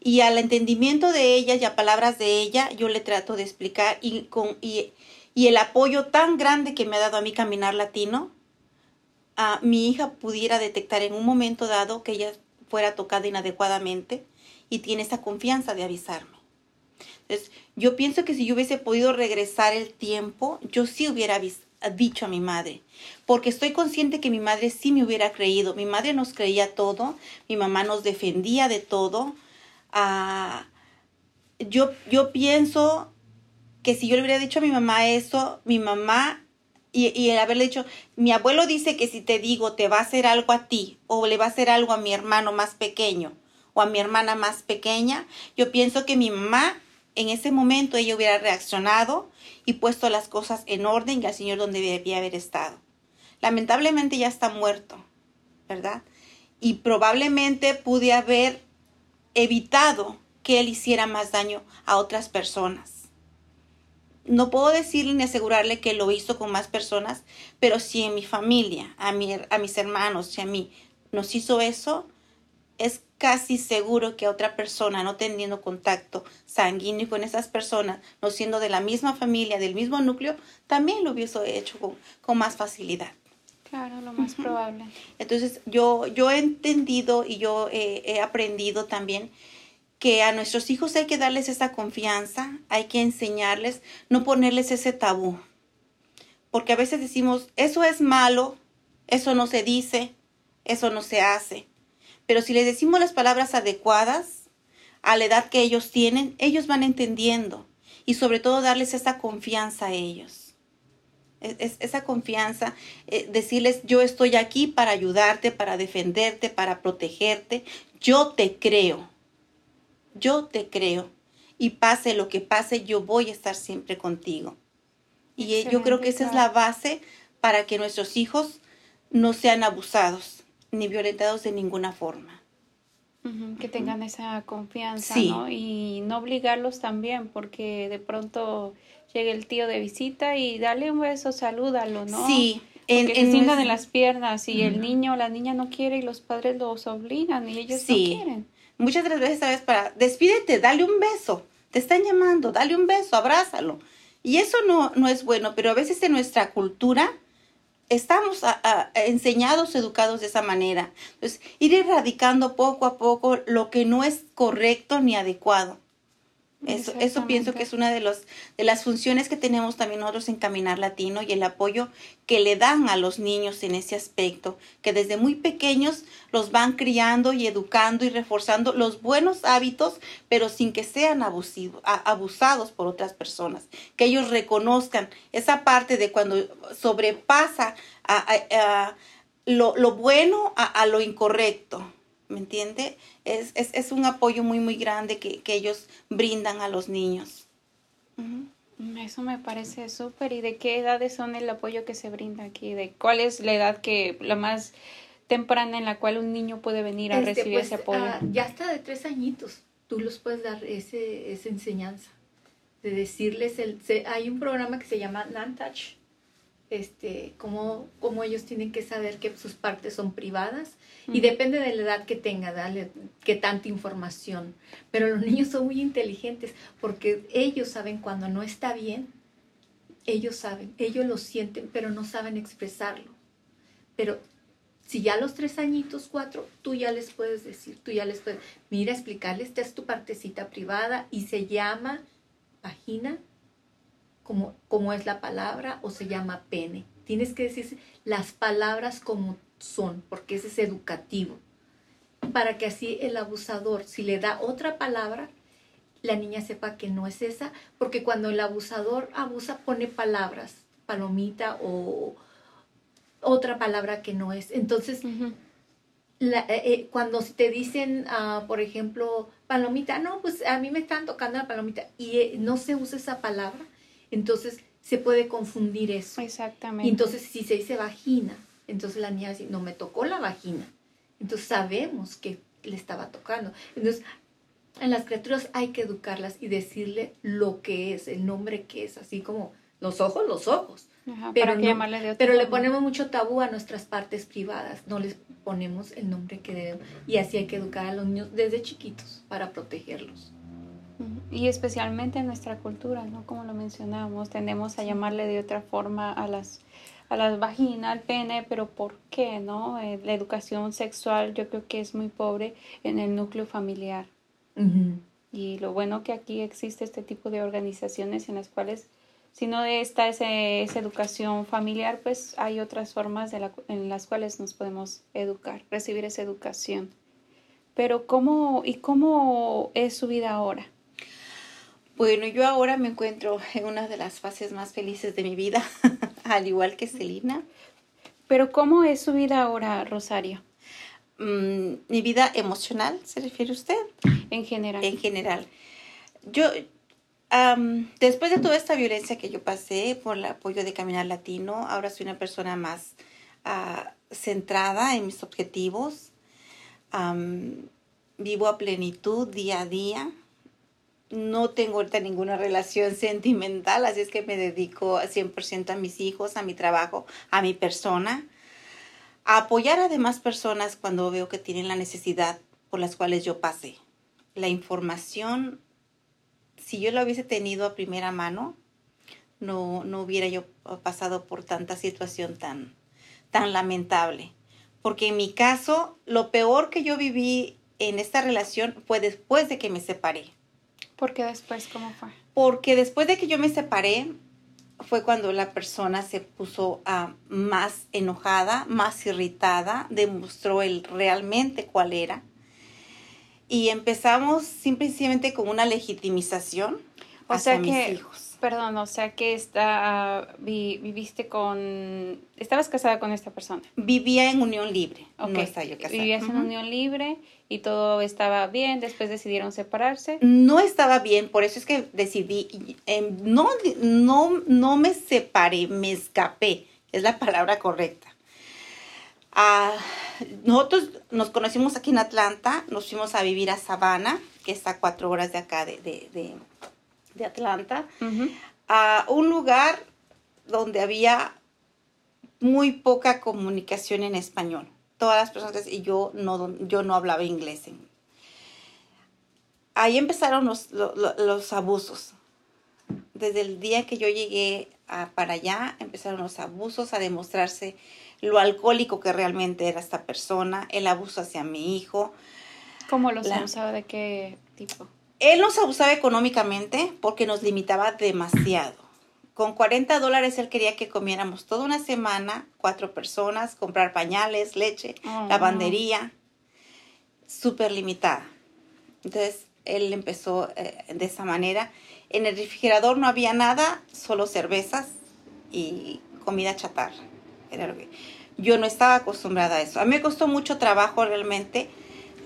Y al entendimiento de ella y a palabras de ella, yo le trato de explicar y, con, y, y el apoyo tan grande que me ha dado a mí caminar latino, a mi hija pudiera detectar en un momento dado que ella fuera tocada inadecuadamente y tiene esa confianza de avisarme. Entonces, yo pienso que si yo hubiese podido regresar el tiempo, yo sí hubiera dicho a mi madre, porque estoy consciente que mi madre sí me hubiera creído. Mi madre nos creía todo, mi mamá nos defendía de todo. Yo, yo pienso que si yo le hubiera dicho a mi mamá eso, mi mamá y, y, el haberle dicho, mi abuelo dice que si te digo te va a hacer algo a ti o le va a hacer algo a mi hermano más pequeño o a mi hermana más pequeña, yo pienso que mi mamá en ese momento ella hubiera reaccionado y puesto las cosas en orden y al Señor donde debía haber estado. Lamentablemente ya está muerto, ¿verdad? Y probablemente pude haber evitado que él hiciera más daño a otras personas. No puedo decirle ni asegurarle que lo hizo con más personas, pero si en mi familia, a, a mis hermanos, si a mí nos hizo eso, es casi seguro que a otra persona, no teniendo contacto sanguíneo con esas personas, no siendo de la misma familia, del mismo núcleo, también lo hubiese hecho con, más facilidad. Claro, lo más probable. Entonces, yo, yo he entendido y yo he aprendido también que a nuestros hijos hay que darles esa confianza, hay que enseñarles, no ponerles ese tabú. Porque a veces decimos, eso es malo, eso no se dice, eso no se hace. Pero si les decimos las palabras adecuadas a la edad que ellos tienen, ellos van entendiendo. Y sobre todo darles esa confianza a ellos. Es, esa confianza, eh, decirles, yo estoy aquí para ayudarte, para defenderte, para protegerte. Yo te creo. Yo te creo. Y pase lo que pase, yo voy a estar siempre contigo. Y eh, yo creo que esa es la base para que nuestros hijos no sean abusados ni violentados de ninguna forma. que tengan esa confianza, ¿no? Y no obligarlos también, porque de pronto llega el tío de visita y dale un beso, salúdalo, ¿no? Sí. En, porque en se las piernas y el niño o la niña no quiere y los padres los obligan y ellos no quieren. Muchas de las veces, ¿sabes? Para, despídete, dale un beso. Te están llamando, dale un beso, abrázalo. Y eso no, no es bueno, pero a veces en nuestra cultura estamos enseñados, educados de esa manera. Entonces, ir erradicando poco a poco lo que no es correcto ni adecuado. Eso, eso pienso que es una de, los, de las funciones que tenemos también nosotros en Caminar Latino y el apoyo que le dan a los niños en ese aspecto, que desde muy pequeños los van criando y educando y reforzando los buenos hábitos, pero sin que sean abusivos, abusados por otras personas, que ellos reconozcan esa parte de cuando sobrepasa a, lo, lo, bueno a lo incorrecto. ¿Me entiende? Es, es, es, un apoyo muy, muy grande que, que ellos brindan a los niños. Eso me parece súper. ¿Y de qué edades son el apoyo que se brinda aquí? ¿De cuál es la edad que la más temprana en la cual un niño puede venir a este, recibir pues, ese apoyo? Ah, ya hasta de tres añitos, tú los puedes dar ese, esa enseñanza. De decirles, el, hay un programa que se llama Nantouch, este, cómo, cómo ellos tienen que saber que sus partes son privadas y depende de la edad que tenga, dale, que tanta información. Pero los niños son muy inteligentes porque ellos saben cuando no está bien, ellos saben, ellos lo sienten, pero no saben expresarlo. Pero si ya a los tres añitos, cuatro, tú ya les puedes decir, tú ya les puedes, mira, explicarles, esta es tu partecita privada y se llama vagina, como, como es la palabra, o se llama pene. Tienes que decir las palabras como son, porque ese es educativo. Para que así el abusador, si le da otra palabra, la niña sepa que no es esa, porque cuando el abusador abusa pone palabras, palomita o otra palabra que no es. Entonces, eh, eh, cuando te dicen, uh, por ejemplo, palomita, no, pues a mí me están tocando la palomita y eh, no se usa esa palabra, entonces se puede confundir eso. Exactamente. Y entonces si se dice vagina, entonces la niña dice, no me tocó la vagina. Entonces sabemos que le estaba tocando. Entonces, en las criaturas hay que educarlas y decirle lo que es, el nombre que es, así como los ojos, los ojos. pero, pero le ponemos mucho tabú a nuestras partes privadas, no les ponemos el nombre que deben. Y así hay que educar a los niños desde chiquitos para protegerlos. Y especialmente en nuestra cultura, ¿no? Como lo mencionábamos, tendemos a llamarle de otra forma a las a las vaginas, al pene, pero ¿por qué, no? Eh, la educación sexual yo creo que es muy pobre en el núcleo familiar. Y lo bueno que aquí existe este tipo de organizaciones en las cuales si no está esa educación familiar, pues hay otras formas de la, en las cuales nos podemos educar, recibir esa educación. Pero ¿cómo y cómo es su vida ahora? Bueno, yo ahora me encuentro en una de las fases más felices de mi vida, al igual que Celina. Pero ¿cómo es su vida ahora, Rosario? Mm, mi vida emocional, ¿se refiere usted? En general. En general. Yo, después de toda esta violencia que yo pasé por el apoyo de Caminar Latino, ahora soy una persona más ah, centrada en mis objetivos. vivo a plenitud día a día. No tengo ahorita ninguna relación sentimental, así es que me dedico 100% a mis hijos, a mi trabajo, a mi persona. A apoyar a demás personas cuando veo que tienen la necesidad por las cuales yo pasé. La información si yo lo hubiese tenido a primera mano, no, no hubiera yo pasado por tanta situación tan, tan lamentable. Porque en mi caso, lo peor que yo viví en esta relación fue después de que me separé. ¿Por qué después? ¿Cómo fue? Porque después de que yo me separé, fue cuando la persona se puso ah, más enojada, más irritada, demostró el realmente cuál era y empezamos simplemente con una legitimización o sea mis que, hijos. Perdón, o sea que está, viviste con, estabas casada con esta persona. Vivía en unión libre, no estaba yo casada. Vivías en unión libre y todo estaba bien, después decidieron separarse. No estaba bien, por eso es que decidí, em, no, no, no me separé, me escapé, es la palabra correcta. Ah, nosotros nos conocimos aquí en Atlanta, nos fuimos a vivir a Savannah, que está a cuatro horas de acá de, de, de, Atlanta, a un lugar donde había muy poca comunicación en español. Todas las personas, y yo no, yo no hablaba inglés. Ahí empezaron los, los, abusos. Desde el día que yo llegué para allá, empezaron los abusos a demostrarse lo alcohólico que realmente era esta persona, el abuso hacia mi hijo. ¿Cómo los abusaba? ¿De qué tipo? Él nos abusaba económicamente porque nos limitaba demasiado. Con 40 dólares él quería que comiéramos toda una semana, cuatro personas, comprar pañales, leche, oh, lavandería, súper limitada. Entonces él empezó eh, de esa manera. En el refrigerador no había nada, solo cervezas y comida chatarra. Era lo que yo no estaba acostumbrada a eso. A mí me costó mucho trabajo realmente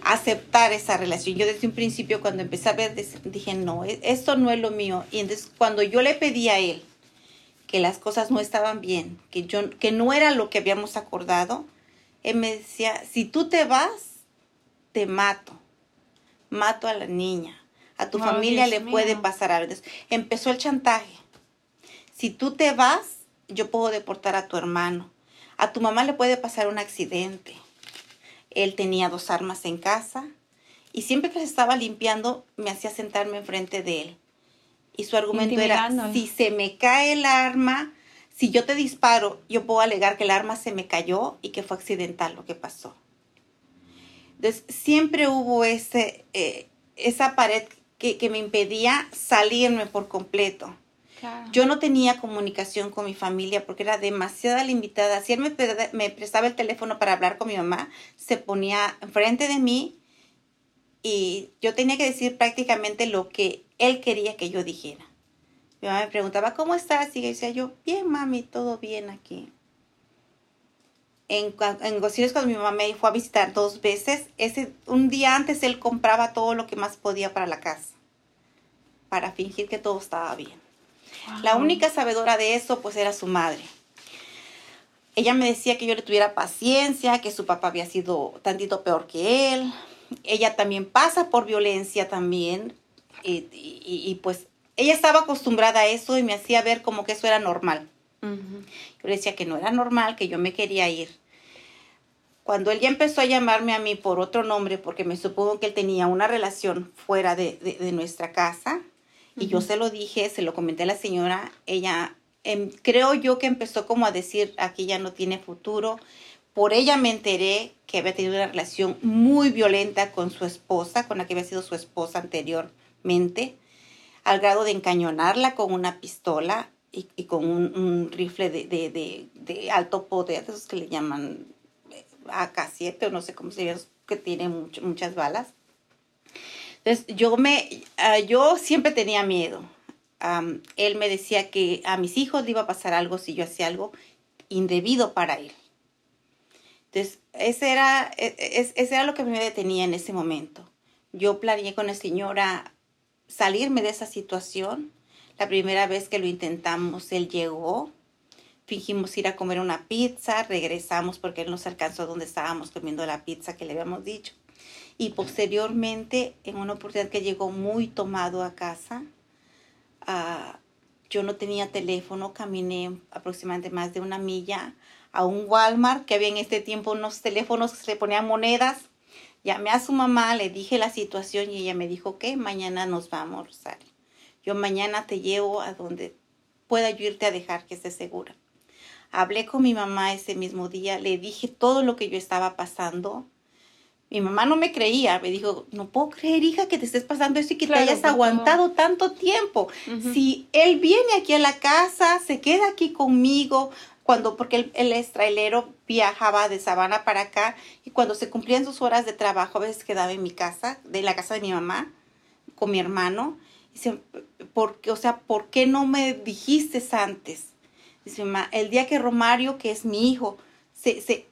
aceptar esa relación. Yo desde un principio cuando empecé a ver dije, no, e-, esto no es lo mío. Y entonces cuando yo le pedí a él que las cosas no estaban bien, que yo que no era lo que habíamos acordado, él me decía, si tú te vas, te mato. Mato a la niña. A tu familia le puede pasar algo. empezó el chantaje. Si tú te vas, yo puedo deportar a tu hermano. A tu mamá le puede pasar un accidente. Él tenía dos armas en casa y siempre que se estaba limpiando me hacía sentarme enfrente de él. Y su argumento era, si se me cae el arma, si yo te disparo, yo puedo alegar que el arma se me cayó y que fue accidental lo que pasó. Entonces, siempre hubo ese, eh, esa pared que, que me impedía salirme por completo. Yo no tenía comunicación con mi familia porque era demasiado limitada. Si él me, prestaba el teléfono para hablar con mi mamá, se ponía enfrente de mí y yo tenía que decir prácticamente lo que él quería que yo dijera. Mi mamá me preguntaba, ¿cómo estás? Y yo decía yo, bien, mami, todo bien aquí. En, en cuando mi mamá me fue a visitar dos veces, ese, un día antes él compraba todo lo que más podía para la casa, para fingir que todo estaba bien. La única sabedora de eso pues era su madre. Ella me decía que yo le tuviera paciencia, que su papá había sido tantito peor que él. Ella también pasa por violencia también. Y, pues ella estaba acostumbrada a eso y me hacía ver como que eso era normal. Yo le decía que no era normal, que yo me quería ir. Cuando él ya empezó a llamarme a mí por otro nombre, porque me supongo que él tenía una relación fuera de, nuestra casa, y yo se lo dije, se lo comenté a la señora, ella em, creo yo que empezó como a decir, aquí ya no tiene futuro. Por ella me enteré que había tenido una relación muy violenta con su esposa, con la que había sido su esposa anteriormente, al grado de encañonarla con una pistola y, con un, rifle de, alto poder, esos que le llaman eh, AK-7 o no sé cómo se llama, que tiene muchas balas. Entonces, yo, me, ah, yo siempre tenía miedo. él me decía que a mis hijos le iba a pasar algo si yo hacía algo indebido para él. Entonces, ese era, e, e, ese era lo que me detenía en ese momento. Yo planeé con la señora salirme de esa situación la primera vez que lo intentamos, él llegó, fingimos ir a comer una pizza, regresamos porque él nos alcanzó donde estábamos comiendo la pizza que le habíamos dicho. Y posteriormente, en una oportunidad que llegó muy tomado a casa, ah, yo no tenía teléfono, caminé aproximadamente más de una milla a un Walmart que había en este tiempo unos teléfonos que se ponían monedas. Llamé a su mamá, le dije la situación y ella me dijo que mañana nos vamos, Rosario. Yo mañana te llevo a donde pueda yo irte a dejar que estés segura. Hablé con mi mamá ese mismo día, le dije todo lo que yo estaba pasando. Mi mamá no me creía, me dijo, no puedo creer, hija, que te estés pasando eso y que te hayas aguantado tanto tiempo. Si él viene aquí a la casa, se queda aquí conmigo, cuando, porque él, él, es trailero, viajaba de Sabana para acá y cuando se cumplían sus horas de trabajo, a veces quedaba en mi casa, de la casa de mi mamá, con mi hermano Dice, ¿por qué, o sea, ¿por qué no me dijiste antes? Dice, mamá, el día que Romario, que es mi hijo, se, se,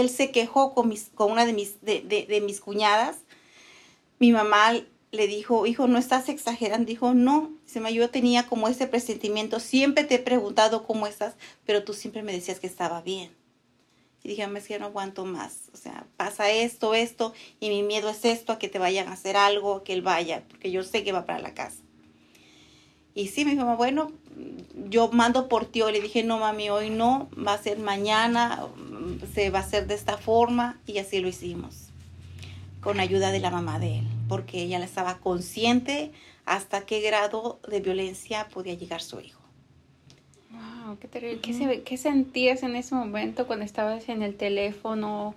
él se quejó con, una de mis, de, mis cuñadas, mi mamá le dijo, hijo, no estás exagerando. Dijo, no, dice, yo tenía como ese presentimiento, siempre te he preguntado cómo estás, pero tú siempre me decías que estaba bien. Y dije, que no aguanto más. O sea, pasa esto, esto, y mi miedo es esto, a que te vayan a hacer algo, que él vaya, porque yo sé que va para la casa. Y sí, me dijo, bueno, yo mando por ti. Le dije, no, mami, hoy no, va a ser mañana, se va a hacer de esta forma. Y así lo hicimos, con ayuda de la mamá de él, porque ella estaba consciente hasta qué grado de violencia podía llegar su hijo qué sentías en ese momento cuando estabas en el teléfono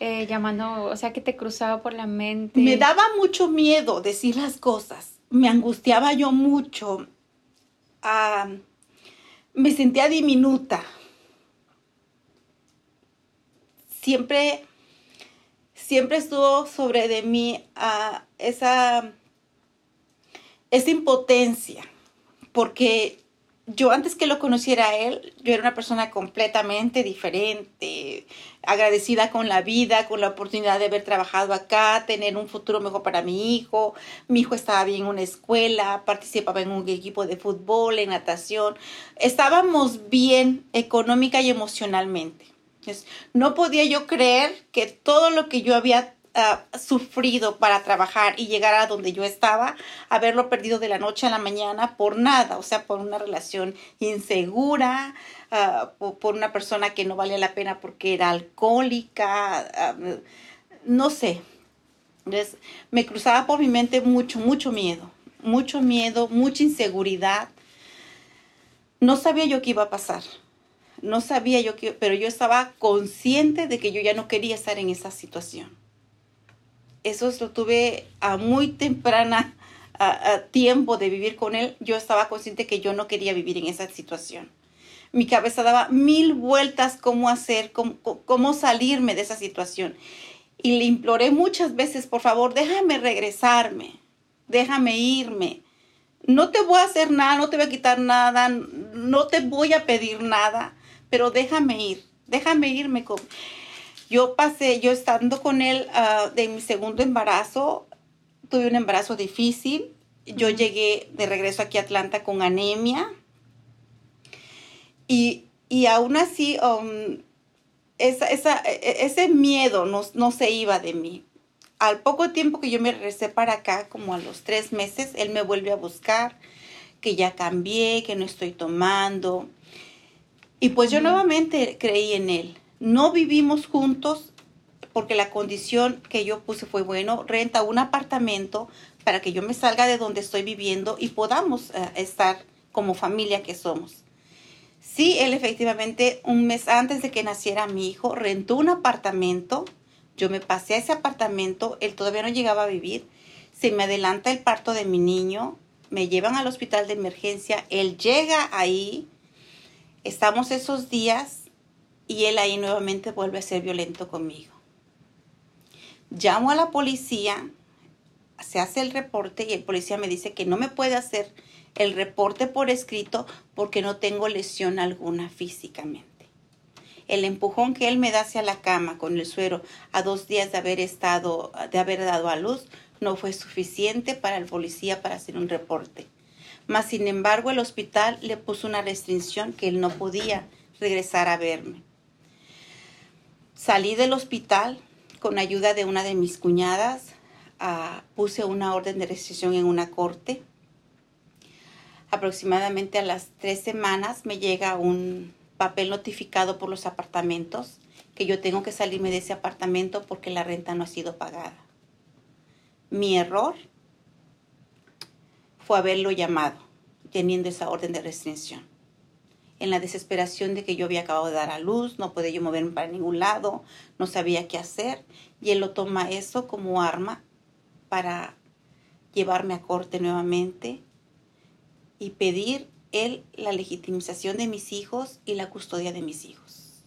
eh, llamando? O sea, ¿qué te cruzaba por la mente? Me daba mucho miedo decir las cosas. Me angustiaba yo mucho. Ah, me sentía diminuta. Siempre, siempre estuvo sobre de mí ah, esa, esa impotencia, porque yo antes que lo conociera a él, yo era una persona completamente diferente, agradecida con la vida, con la oportunidad de haber trabajado acá, tener un futuro mejor para mi hijo. Mi hijo estaba bien en una escuela, participaba en un equipo de fútbol, en natación. Estábamos bien económica y emocionalmente. no podía yo creer que todo lo que yo había sufrido para trabajar y llegar a donde yo estaba, haberlo perdido de la noche a la mañana por nada, o sea, por una relación insegura, ah, por, una persona que no valía la pena porque era alcohólica, ah, no sé. Entonces, me cruzaba por mi mente mucho, mucho miedo, mucho miedo, mucha inseguridad. No sabía yo qué iba a pasar. No sabía yo qué, pero yo estaba consciente de que yo ya no quería estar en esa situación eso lo tuve a muy temprana tiempo de vivir con él. Yo estaba consciente que yo no quería vivir en esa situación. Mi cabeza daba mil vueltas cómo hacer, cómo salirme de esa situación. Y le imploré muchas veces, por favor, déjame regresarme, déjame irme. No te voy a hacer nada, no te voy a quitar nada, no te voy a pedir nada, pero déjame ir, déjame irme. Con... Yo pasé, yo estando con él ah, de mi segundo embarazo, tuve un embarazo difícil. Yo llegué de regreso aquí a Atlanta con anemia. Y, y aún así, um, esa, esa, e, ese miedo no, no se iba de mí. Al poco tiempo que yo me regresé para acá, como a los tres meses, él me vuelve a buscar que ya cambié, que no estoy tomando. Y pues yo nuevamente creí en él. No vivimos juntos porque la condición que yo puse fue, bueno, renta un apartamento para que yo me salga de donde estoy viviendo y podamos eh, estar como familia que somos. Sí, él efectivamente un mes antes de que naciera mi hijo rentó un apartamento. Yo me pasé a ese apartamento, él todavía no llegaba a vivir. Se me adelanta el parto de mi niño, me llevan al hospital de emergencia, él llega ahí, estamos esos días y él ahí nuevamente vuelve a ser violento conmigo. Llamo a la policía, se hace el reporte y el policía me dice que no me puede hacer el reporte por escrito porque no tengo lesión alguna físicamente. El empujón que él me da hacia la cama con el suero a dos días de haber estado, de haber dado a luz, no fue suficiente para el policía para hacer un reporte. Mas, sin embargo, el hospital le puso una restricción que él no podía regresar a verme. Salí del hospital con ayuda de una de mis cuñadas, ah, puse una orden de restricción en una corte. Aproximadamente a las tres semanas me llega un papel notificado por los apartamentos que yo tengo que salirme de ese apartamento porque la renta no ha sido pagada. Mi error fue haberlo llamado teniendo esa orden de restricción. En la desesperación de que yo había acabado de dar a luz, no podía yo moverme para ningún lado, no sabía qué hacer, y él lo toma eso como arma para llevarme a corte nuevamente y pedir él la legitimización de mis hijos y la custodia de mis hijos.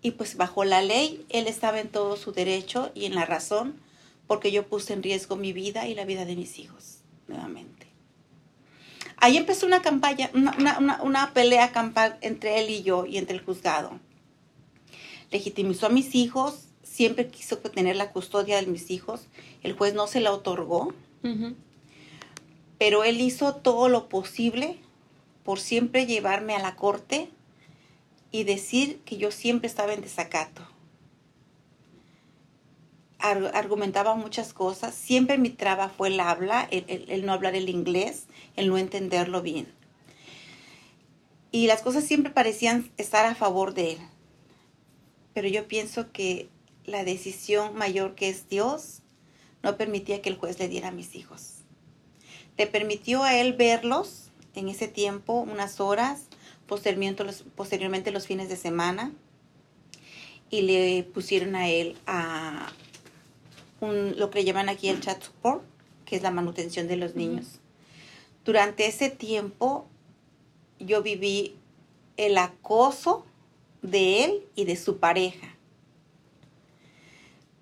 Y pues bajo la ley, él estaba en todo su derecho y en la razón porque yo puse en riesgo mi vida y la vida de mis hijos nuevamente. Ahí empezó una campaña, una, pelea campal entre él y yo y entre el juzgado. Legitimizó a mis hijos, siempre quiso tener la custodia de mis hijos. El juez no se la otorgó, pero él hizo todo lo posible por siempre llevarme a la corte y decir que yo siempre estaba en desacato argumentaba muchas cosas. Siempre mi traba fue el habla, el, no hablar el inglés, el no entenderlo bien. Y las cosas siempre parecían estar a favor de él. Pero yo pienso que la decisión mayor que es Dios no permitía que el juez le diera a mis hijos. Le permitió a él verlos en ese tiempo, unas horas, posteriormente los, fines de semana, y le pusieron a él a, lo que llaman aquí el chat support, que es la manutención de los niños. Durante ese tiempo yo viví el acoso de él y de su pareja.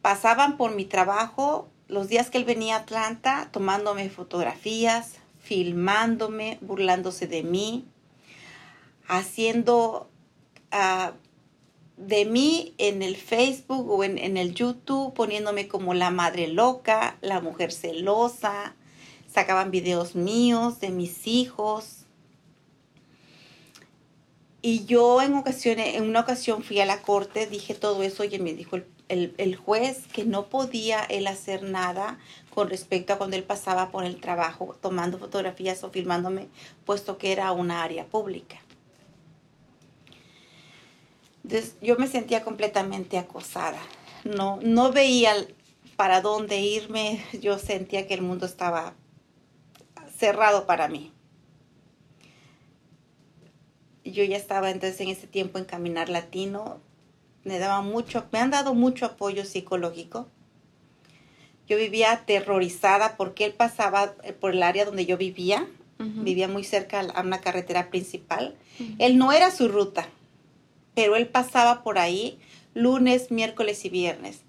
Pasaban por mi trabajo los días que él venía a Atlanta tomándome fotografías, filmándome, burlándose de mí, haciendo uh, de mí en el Facebook o en, el YouTube poniéndome como la madre loca, la mujer celosa, sacaban videos míos de mis hijos. Y yo en, ocasiones, en una ocasión fui a la corte, dije todo eso y me dijo el, el, juez que no podía él hacer nada con respecto a cuando él pasaba por el trabajo tomando fotografías o filmándome, puesto que era una área pública. Entonces, yo me sentía completamente acosada. No, no veía para dónde irme. Yo sentía que el mundo estaba cerrado para mí. Yo ya estaba entonces en ese tiempo en Caminar Latino. Me daba mucho, me han dado mucho apoyo psicológico. Yo vivía aterrorizada porque él pasaba por el área donde yo vivía. Vivía muy cerca a una carretera principal. Él no era su ruta pero él pasaba por ahí lunes, miércoles y viernes.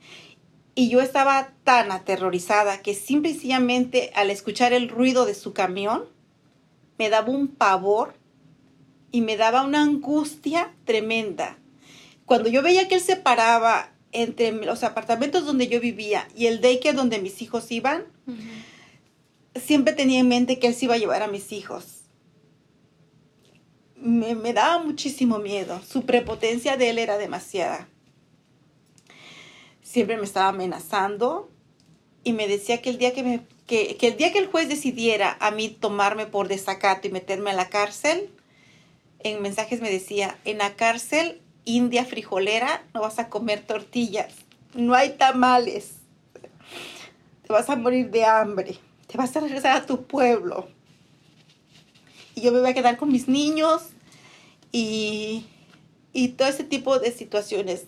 Y yo estaba tan aterrorizada que simplemente al escuchar el ruido de su camión me daba un pavor y me daba una angustia tremenda. Cuando yo veía que él se paraba entre los apartamentos donde yo vivía y el daycare donde mis hijos iban, siempre tenía en mente que él se iba a llevar a mis hijos me, daba muchísimo miedo. Su prepotencia de él era demasiada. Siempre me estaba amenazando. y me decía que el día que, me, que, el día que el juez decidiera a mí tomarme por desacato y meterme a la cárcel, en mensajes me decía, en la cárcel india frijolera no vas a comer tortillas, no hay tamales, te vas a morir de hambre, te vas a regresar a tu pueblo. Y yo me voy a quedar con mis niños y, y todo ese tipo de situaciones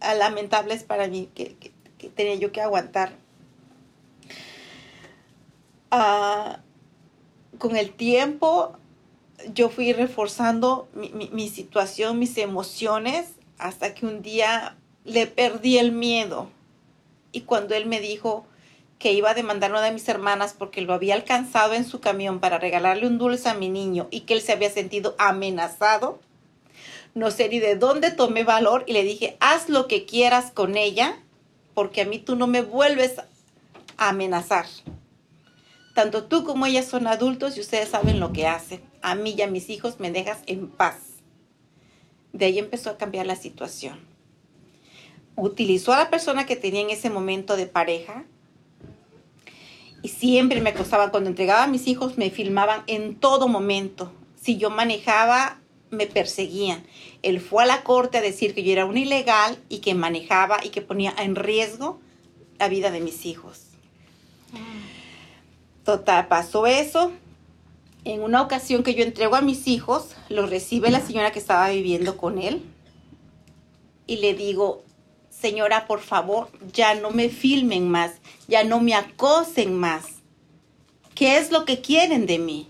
ah, lamentables para mí que tenía yo que aguantar. Ah, con el tiempo yo fui reforzando mi, situación, mis emociones, hasta que un día le perdí el miedo. Y cuando él me dijo que iba a demandar una de mis hermanas porque lo había alcanzado en su camión para regalarle un dulce a mi niño y que él se había sentido amenazado, no sé ni de dónde tomé valor y le dije, haz lo que quieras con ella, porque a mí tú no me vuelves a amenazar. Tanto tú como ella son adultos y ustedes saben lo que hacen. A mí y a mis hijos me dejas en paz. De ahí empezó a cambiar la situación. Utilizó a la persona que tenía en ese momento de pareja y siempre me acosaba. Cuando entregaba a mis hijos me filmaban en todo momento. Si yo manejaba, me perseguían. Él fue a la corte a decir que yo era un ilegal y que manejaba y que ponía en riesgo la vida de mis hijos. Total, pasó eso. En una ocasión que yo entrego a mis hijos, los recibe la señora que estaba viviendo con él y le digo, señora, por favor, ya no me filmen más, ya no me acosen más. ¿Qué es lo que quieren de mí?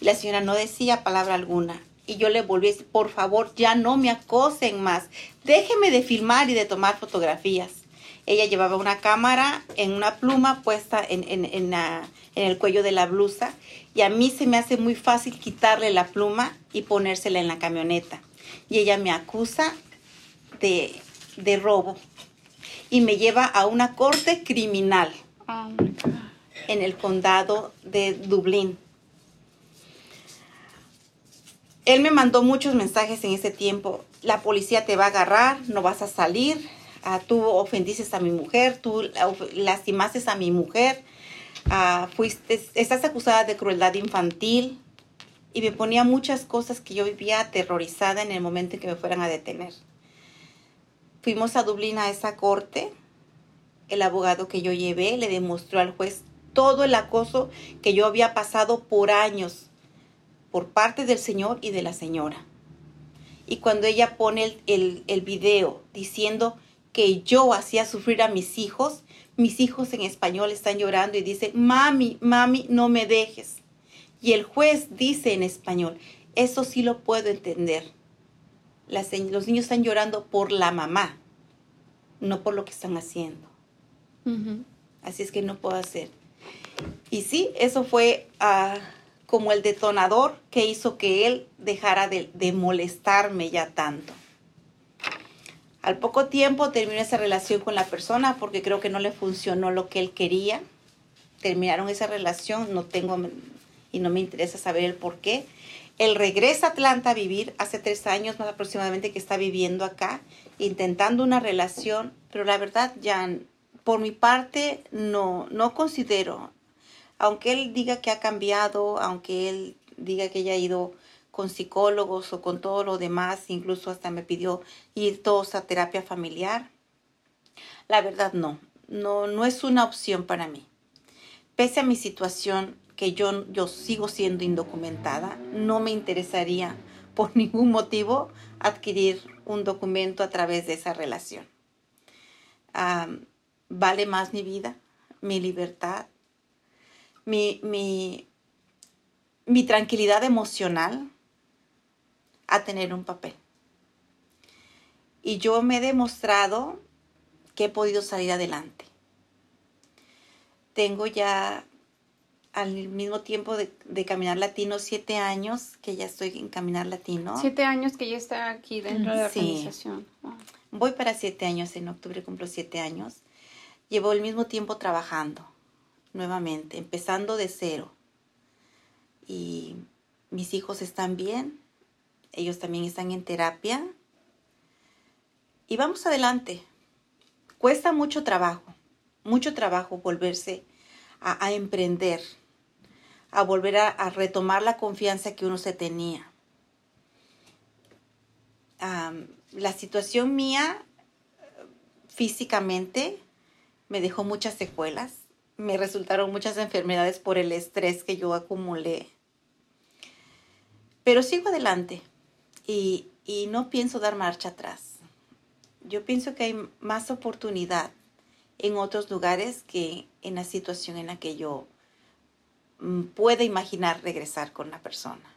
La señora no decía palabra alguna. Y yo le volví a decir, por favor, ya no me acosen más. Déjeme de filmar y de tomar fotografías. Ella llevaba una cámara en una pluma puesta en, en, en, la, en el cuello de la blusa y a mí se me hace muy fácil quitarle la pluma y ponérsela en la camioneta. Y ella me acusa de, de robo y me lleva a una corte criminal oh en el condado de Dublín. Él me mandó muchos mensajes en ese tiempo. La policía te va a agarrar, no vas a salir. Ah, tú ofendiste a mi mujer, tú lastimaste a mi mujer Ah, fuiste, estás acusada de crueldad infantil y me ponía muchas cosas que yo vivía aterrorizada en el momento en que me fueran a detener. Fuimos a Dublín a esa corte. El abogado que yo llevé le demostró al juez todo el acoso que yo había pasado por años por parte del señor y de la señora. Y cuando ella pone el, el, el video diciendo que yo hacía sufrir a mis hijos, mis hijos en español están llorando y dicen, mami, mami, no me dejes. Y el juez dice en español, eso sí lo puedo entender. Los niños están llorando por la mamá, no por lo que están haciendo. Así es que no puedo hacer. Y sí, eso fue ah, como el detonador que hizo que él dejara de molestarme ya tanto. Al poco tiempo terminó esa relación con la persona porque creo que no le funcionó lo que él quería. Terminaron esa relación, no tengo y no me interesa saber el por qué. Él regresa a Atlanta a vivir hace tres años más aproximadamente que está viviendo acá, intentando una relación, pero la verdad ya por mi parte no, no considero, aunque él diga que ha cambiado, aunque él diga que ya ha ido con psicólogos o con todo lo demás, incluso hasta me pidió ir todos a terapia familiar. La verdad no, no, no es una opción para mí. Pese a mi situación, que yo, yo sigo siendo indocumentada, no me interesaría por ningún motivo adquirir un documento a través de esa relación. vale más mi vida, mi libertad, mi, mi, mi tranquilidad emocional, a tener un papel. Y yo me he demostrado que he podido salir adelante. Tengo ya al mismo tiempo de, Caminar Latino siete años que ya estoy en Caminar Latino. Siete años que ya está aquí dentro de la organización. Voy para siete años, en octubre cumplo siete años. Llevo el mismo tiempo trabajando nuevamente, empezando de cero. Y mis hijos están bien, ellos también están en terapia. Y vamos adelante. Cuesta mucho trabajo. mucho trabajo volverse a, emprender, a volver a, retomar la confianza que uno se tenía. la situación mía físicamente me dejó muchas secuelas, me resultaron muchas enfermedades por el estrés que yo acumulé. Pero sigo adelante y, y no pienso dar marcha atrás. Yo pienso que hay más oportunidad en otros lugares que en la situación en la que yo pueda imaginar regresar con la persona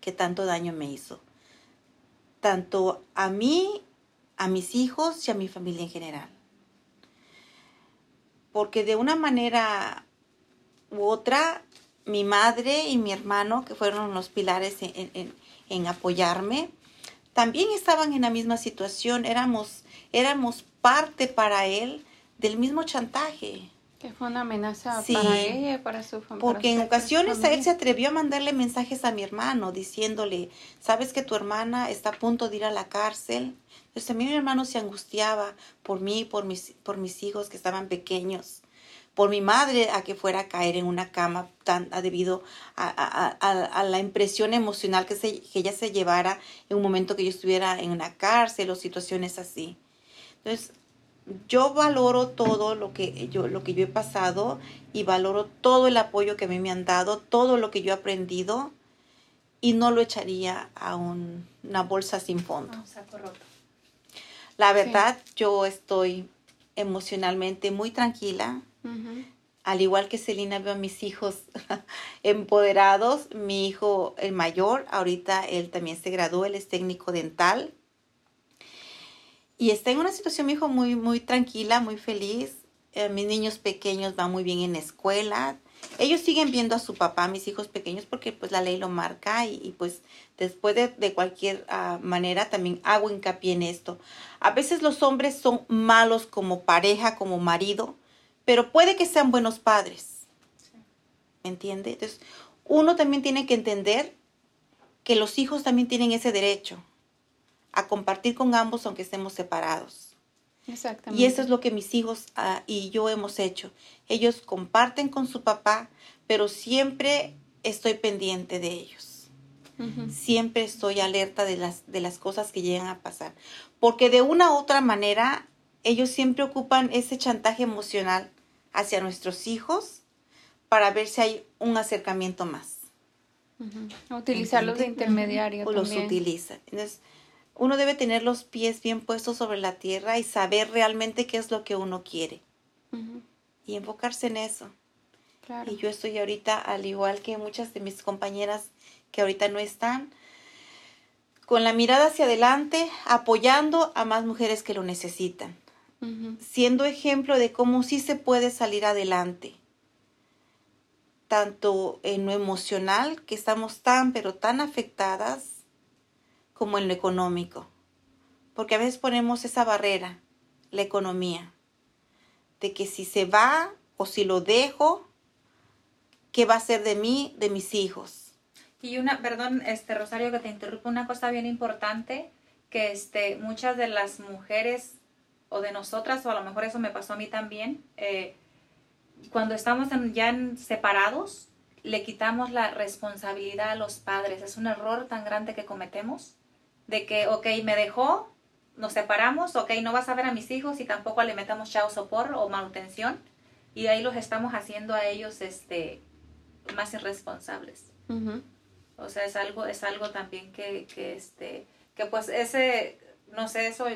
que tanto daño me hizo. Tanto a mí, a mis hijos y a mi familia en general. Porque de una manera u otra, mi madre y mi hermano, que fueron los pilares en, en apoyarme, también estaban en la misma situación. Éramos, éramos parte para él del mismo chantaje. Que fue una amenaza para ella y para su familia. Porque en ocasiones él se atrevió a mandarle mensajes a mi hermano diciéndole, sabes que tu hermana está a punto de ir a la cárcel. Entonces a mí mi hermano se angustiaba por mí, por mis, por mis hijos que estaban pequeños, por mi madre a que fuera a caer en una cama tan, debido a, a, la impresión emocional que, se, que ella se llevara en un momento que yo estuviera en una cárcel o situaciones así. Entonces, yo valoro todo lo que yo, lo que yo he pasado y valoro todo el apoyo que a mí me han dado, todo lo que yo he aprendido y no lo echaría a una bolsa sin fondo. La verdad, yo estoy emocionalmente muy tranquila. Al igual que Celina, veo a mis hijos empoderados. Mi hijo, el mayor, ahorita él también se graduó, él es técnico dental y está en una situación, mi hijo, muy, muy tranquila, muy feliz. Eh, mis niños pequeños van muy bien en la escuela. Ellos siguen viendo a su papá, mis hijos pequeños, porque pues la ley lo marca y, pues después de, cualquier ah, manera también hago hincapié en esto. A veces los hombres son malos como pareja, como marido, pero puede que sean buenos padres. ¿Me entiende? Entonces, uno también tiene que entender que los hijos también tienen ese derecho a compartir con ambos aunque estemos separados. Exactamente. Y eso es lo que mis hijos ah, y yo hemos hecho. Ellos comparten con su papá, pero siempre estoy pendiente de ellos. Siempre estoy alerta de las, de las cosas que llegan a pasar. Porque de una u otra manera, ellos siempre ocupan ese chantaje emocional hacia nuestros hijos para ver si hay un acercamiento más. Utilizarlos de intermediario. O los utiliza. Entonces, uno debe tener los pies bien puestos sobre la tierra y saber realmente qué es lo que uno quiere. Y enfocarse en eso. Y yo estoy ahorita, al igual que muchas de mis compañeras que ahorita no están, con la mirada hacia adelante, apoyando a más mujeres que lo necesitan. Siendo ejemplo de cómo sí se puede salir adelante. Tanto en lo emocional, que estamos tan, pero tan afectadas, como en lo económico. Porque a veces ponemos esa barrera, la economía, de que si se va o si lo dejo, ¿qué va a ser de mí, de mis hijos? Y una, perdón, este Rosario, que te interrumpo, una cosa bien importante, que este, muchas de las mujeres o de nosotras, o a lo mejor eso me pasó a mí también, eh, cuando estamos ya separados, le quitamos la responsabilidad a los padres. Es un error tan grande que cometemos de que, ok, me dejó, nos separamos, ok, no vas a ver a mis hijos y tampoco alimentamos chao sopor o manutención. Y ahí los estamos haciendo a ellos este, más irresponsables. O sea, es algo, es algo también que, que, este, que pues ese, no sé, eso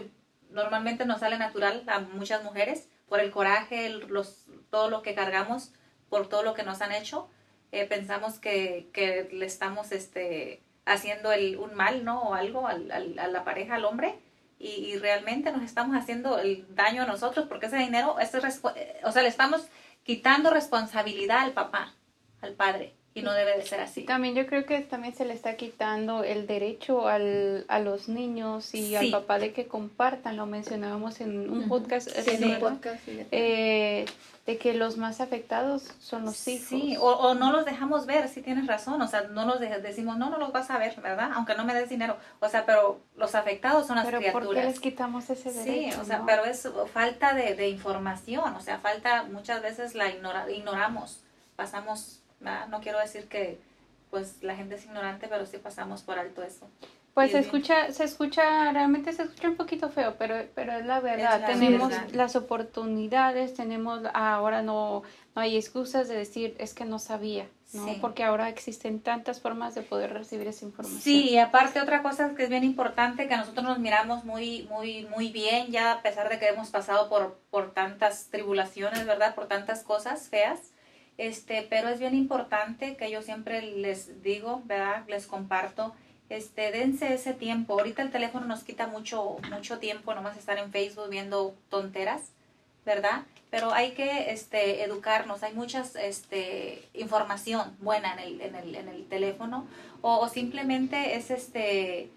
normalmente nos sale natural a muchas mujeres por el coraje, los, todo lo que cargamos, por todo lo que nos han hecho. Eh, pensamos que, que le estamos, este, haciendo el, un mal, ¿no? O algo al, a la pareja, al hombre, y, realmente nos estamos haciendo el daño a nosotros porque ese dinero, ese o sea, le estamos quitando responsabilidad al papá, al padre. Y no debe de ser así. También yo creo que también se le está quitando el derecho al, a los niños y al papá de que compartan, lo mencionábamos en un podcast, eh, de que los más afectados son los hijos. Sí, o, no los dejamos ver, si tienes razón, o sea, no nos decimos, no, no los vas a ver, ¿verdad? Aunque no me des dinero, o sea, pero los afectados son las pero criaturas. ¿por qué les quitamos ese derecho? Sí, o sea, pero es falta de, de, información, o sea, falta, muchas veces la ignora, ignoramos, pasamos no quiero decir que pues la gente es ignorante, pero sí pasamos por alto eso. Pues se escucha, se escucha, realmente se escucha un poquito feo, pero, pero es la verdad. tenemos las oportunidades, tenemos, ahora no, no hay excusas de decir es que no sabía, ¿no? Porque ahora existen tantas formas de poder recibir esa información. Sí, y aparte otra cosa que es bien importante, que nosotros nos miramos muy, muy, muy bien, ya a pesar de que hemos pasado por, por tantas tribulaciones, ¿verdad? Por tantas cosas feas este, pero es bien importante que yo siempre les digo, ¿verdad? Les comparto, este, dense ese tiempo. Ahorita el teléfono nos quita mucho, mucho tiempo nomás estar en Facebook viendo tonteras, ¿verdad? Pero hay que este, educarnos, hay muchas este, información buena en el, en el, en el teléfono o, o, simplemente es este,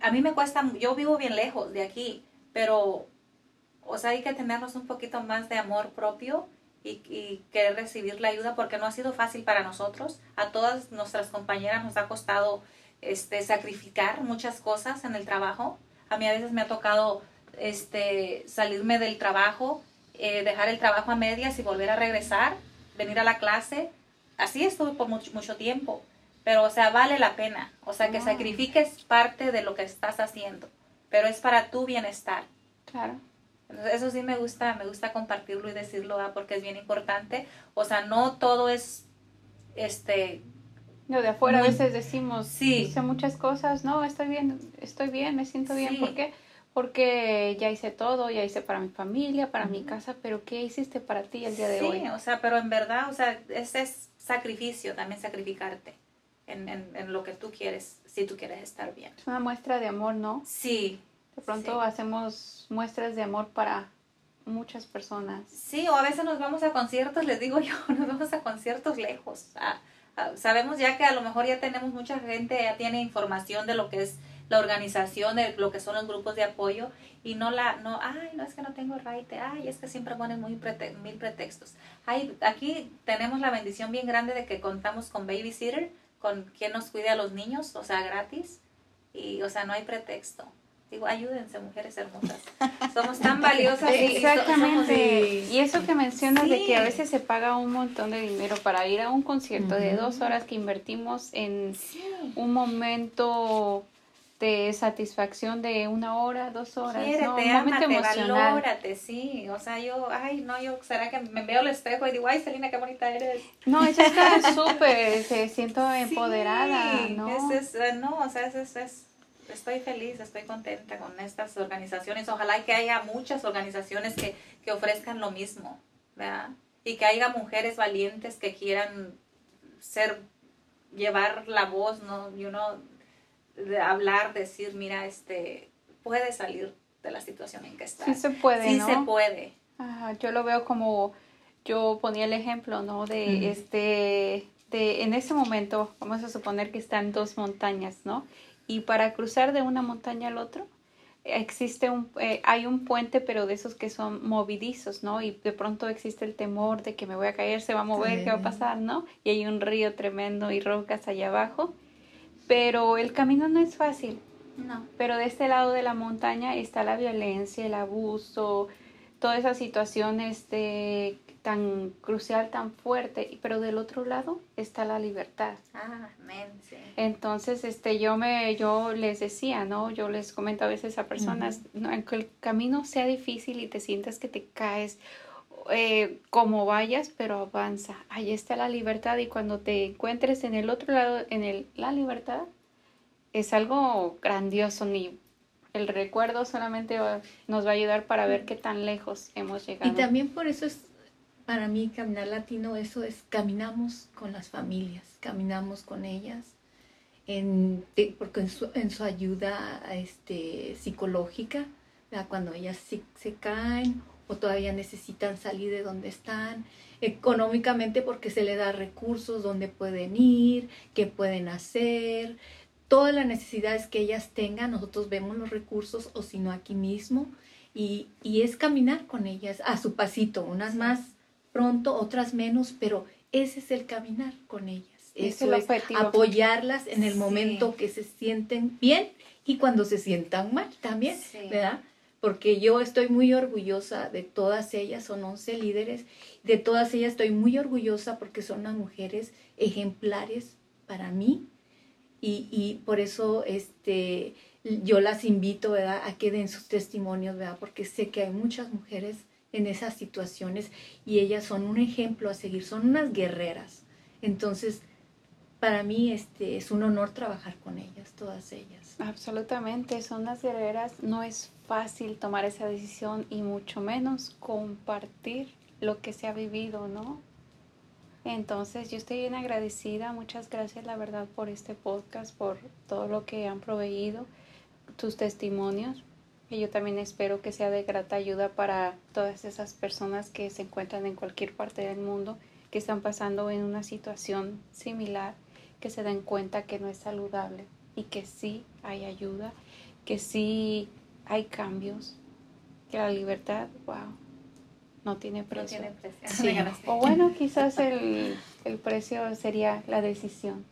a mí me cuesta, yo vivo bien lejos de aquí, pero, o sea, hay que tenernos un poquito más de amor propio y, y, querer recibir la ayuda porque no ha sido fácil para nosotros. A todas nuestras compañeras nos ha costado este, sacrificar muchas cosas en el trabajo. A mí a veces me ha tocado este, salirme del trabajo, eh, dejar el trabajo a medias y volver a regresar, venir a la clase. Así estuve por mucho, mucho tiempo. Pero, o sea, vale la pena. O sea, que sacrifiques parte de lo que estás haciendo. Pero es para tu bienestar. Claro. Eso sí me gusta, me gusta compartirlo y decirlo porque es bien importante. O sea, no todo es este no, de afuera a veces decimos, sí. hice muchas cosas, no, estoy bien, estoy bien, me siento bien, ¿por qué? Porque ya hice todo, ya hice para mi familia, para mi casa, pero ¿qué hiciste para ti el día de hoy? Sí, o sea, pero en verdad, o sea, ese es sacrificio, también sacrificarte en, en, en, lo que tú quieres, si tú quieres estar bien. Es una muestra de amor, ¿no? Sí, de pronto hacemos muestras de amor para muchas personas. Sí, o a veces nos vamos a conciertos, les digo yo, nos vamos a conciertos lejos. sabemos ya que a lo mejor ya tenemos mucha gente, ya tiene información de lo que es la organización, de lo que son los grupos de apoyo y no la, no, ay, no es que no tengo raite, ay, es que siempre ponen muy mil pretextos. Ay, aquí tenemos la bendición bien grande de que contamos con babysitter, con quien nos cuide a los niños, o sea, gratis, y, o sea, no hay pretexto. Digo, ayúdense, mujeres hermosas. Somos tan valiosas. Exactamente. Y, eso que mencionas de que a veces se paga un montón de dinero para ir a un concierto de dos horas que invertimos en un momento de satisfacción de una hora, dos horas. Quiérete, ¿no? Un emocional. valórate, sí. O sea, yo, ay, no, yo, ¿será que me veo al espejo y digo, ay, Selina, qué bonita eres? No, eso está súper, se siento empoderada, ¿no? Es, es, no, o sea, es, es estoy feliz, estoy contenta con estas organizaciones. Ojalá que haya muchas organizaciones que, que ofrezcan lo mismo, ¿verdad? Y que haya mujeres valientes que quieran ser, llevar la voz, ¿no? Y uno, de hablar, decir, mira, este, puede salir de la situación en que está. Sí se puede, Sí se puede. yo lo veo como, yo ponía el ejemplo, ¿no? De este, de, en ese momento, vamos a suponer que están dos montañas, ¿no? Y para cruzar de una montaña al otro existe un eh, hay un puente pero de esos que son movidizos no y de pronto existe el temor de que me voy a caer se va a mover qué va a pasar no y hay un río tremendo y rocas allá abajo. Pero el camino no es fácil. No. Pero de este lado de la montaña está la violencia el abuso todas esas situaciones de tan crucial, tan fuerte, pero del otro lado está la libertad. Ah, amén, Entonces, este, yo me, yo les decía, ¿no? Yo les comento a veces a personas, que el camino sea difícil y te sientas que te caes, eh, como vayas, pero avanza. Ahí está la libertad y cuando te encuentres en el otro lado, en el, la libertad, es algo grandioso, ni el recuerdo solamente nos va a ayudar para ver qué tan lejos hemos llegado. Y también por eso es para mí caminar latino, eso es, caminamos con las familias, caminamos con ellas, en, porque en su, en su ayuda este, psicológica, cuando ellas se, se, caen o todavía necesitan salir de donde están, económicamente porque se le da recursos donde pueden ir, qué pueden hacer, todas las necesidades que ellas tengan, nosotros vemos los recursos o si no aquí mismo y, y, es caminar con ellas a su pasito, unas más pronto, otras menos, pero ese es el caminar con ellas. Eso es, apoyarlas en el momento que se sienten bien y cuando se sientan mal también, ¿verdad? Porque yo estoy muy orgullosa de todas ellas, son 11 líderes, de todas ellas estoy muy orgullosa porque son unas mujeres ejemplares para mí y, por eso este, yo las invito. A que den sus testimonios, ¿verdad? Porque sé que hay muchas mujeres en esas situaciones y ellas son un ejemplo a seguir, son unas guerreras. Entonces, para mí este, es un honor trabajar con ellas, todas ellas. Absolutamente, son unas guerreras, no es fácil tomar esa decisión y mucho menos compartir lo que se ha vivido, ¿no? Entonces yo estoy bien agradecida, muchas gracias la verdad por este podcast, por todo lo que han proveído, tus testimonios, y yo también espero que sea de grata ayuda para todas esas personas que se encuentran en cualquier parte del mundo, que están pasando en una situación similar, que se den cuenta que no es saludable y que sí hay ayuda, que sí hay cambios, que la libertad, wow, no tiene precio. No tiene precio. O bueno, quizás el, precio sería la decisión,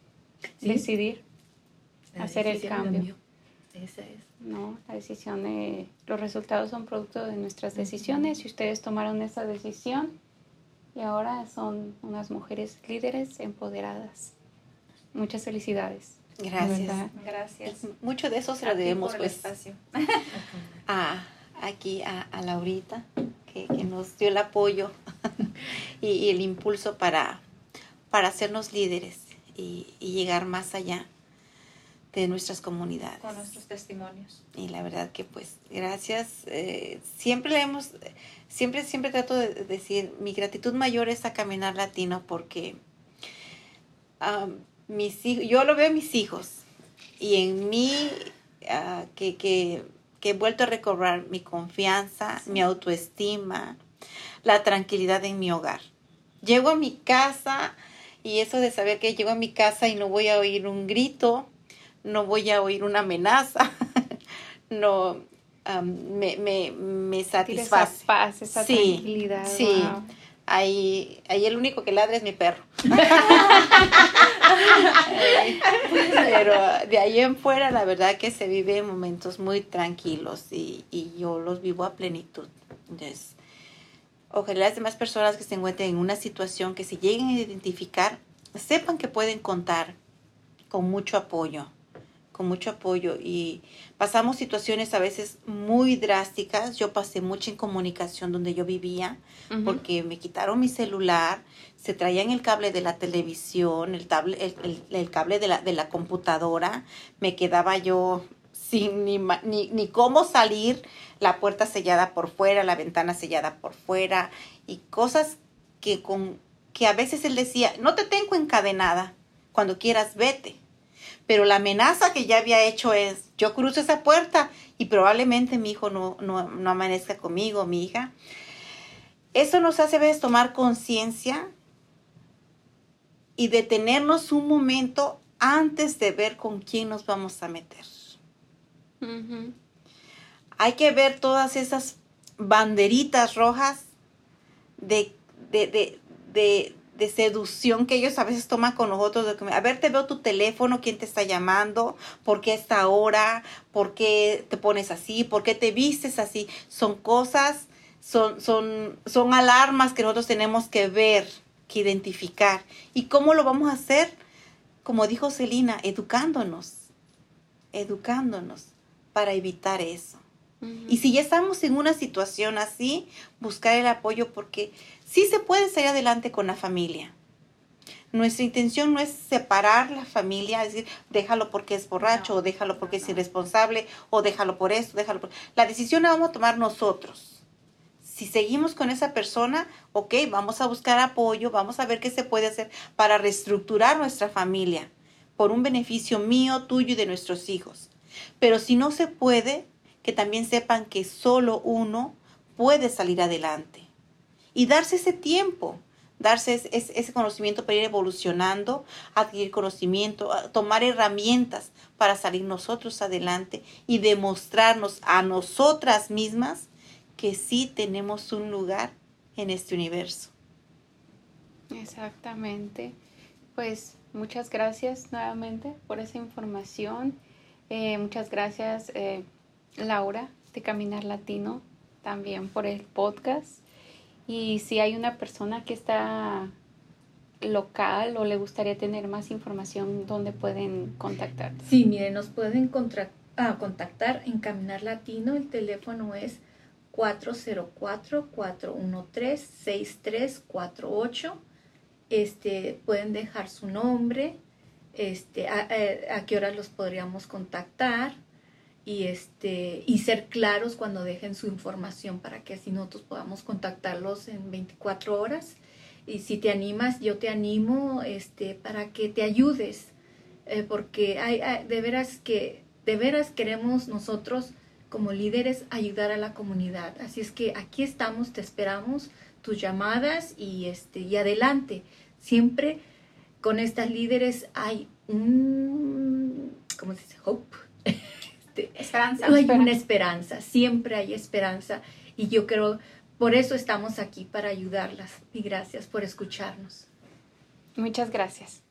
decidir hacer el cambio. Esa es. No, la decisión, eh, los resultados son producto de nuestras decisiones y ustedes tomaron esa decisión y ahora son unas mujeres líderes empoderadas. Muchas felicidades. Gracias. Gracias. Mucho de eso se lo debemos pues a, aquí a, a Laurita, que, nos dio el apoyo y, el impulso para, para hacernos líderes y llegar más allá de nuestras comunidades. Con nuestros testimonios. Y la verdad que pues gracias. Eh, siempre le hemos, siempre, siempre trato de decir, mi gratitud mayor es a Caminar Latino porque mis hijos, yo lo veo en mis hijos y en mí ah, que, que, que, he vuelto a recobrar mi confianza, mi autoestima, la tranquilidad en mi hogar. Llego a mi casa y eso de saber que llego a mi casa y no voy a oír un grito, no voy a oír una amenaza, no me, me, me satisface. Esa paz, esa sí, tranquilidad. Sí. Ahí, ahí el único que ladra es mi perro. Pero de ahí en fuera, la verdad que se vive en momentos muy tranquilos y, y yo los vivo a plenitud. Entonces, ojalá las demás personas que se encuentren en una situación que se lleguen a identificar, sepan que pueden contar con mucho apoyo con mucho apoyo y pasamos situaciones a veces muy drásticas. Yo pasé mucha incomunicación donde yo vivía porque me quitaron mi celular, se traían el cable de la televisión, el, el, cable de la, de la computadora, me quedaba yo sin ni, ni, ni cómo salir, la puerta sellada por fuera, la ventana sellada por fuera y cosas que, con, que a veces él decía, no te tengo encadenada, cuando quieras vete pero la amenaza que ya había hecho es, yo cruzo esa puerta y probablemente mi hijo no, no, no amanezca conmigo, mi hija. Eso nos hace veces tomar conciencia y detenernos un momento antes de ver con quién nos vamos a meter. Hay que ver todas esas banderitas rojas de, de, de de seducción que ellos a veces toman con nosotros. De, a ver, te veo tu teléfono, quién te está llamando, por qué esta hora, por qué te pones así, por qué te vistes así. Son cosas, son, son, son alarmas que nosotros tenemos que ver, que identificar. ¿Y cómo lo vamos a hacer? Como dijo Celina, educándonos, educándonos para evitar eso. Y si ya estamos en una situación así, buscar el apoyo porque sí se puede salir adelante con la familia. Nuestra intención no es separar la familia, es decir, déjalo porque es borracho, o déjalo porque es irresponsable, o déjalo por esto, déjalo por... La decisión la vamos a tomar nosotros. Si seguimos con esa persona, ok, vamos a buscar apoyo, vamos a ver qué se puede hacer para reestructurar nuestra familia por un beneficio mío, tuyo y de nuestros hijos. Pero si no se puede, que también sepan que solo uno puede salir adelante. Y darse ese tiempo, darse ese, conocimiento para ir evolucionando, adquirir conocimiento, tomar herramientas para salir nosotros adelante y demostrarnos a nosotras mismas que sí tenemos un lugar en este universo. Exactamente. Pues muchas gracias nuevamente por esa información. Eh, muchas gracias, eh, Laura, de Caminar Latino, también por el podcast. Y si hay una persona que está local o le gustaría tener más información, ¿dónde pueden contactar? Sí, miren, nos pueden ah, contactar en Caminar Latino. El teléfono es 404-413-6348. Este, pueden dejar su nombre, este, a, a, qué horas los podríamos contactar y, este, y ser claros cuando dejen su información para que así nosotros podamos contactarlos en 24 horas. Y si te animas, yo te animo este, para que te ayudes, eh, porque hay, de veras que de veras queremos nosotros como líderes ayudar a la comunidad. Así es que aquí estamos, te esperamos tus llamadas y este y adelante. Siempre con estas líderes hay un ¿cómo se dice? hope esperanza. Hay una esperanza, siempre hay esperanza y yo creo, por eso estamos aquí, para ayudarlas. Y gracias por escucharnos. Muchas gracias.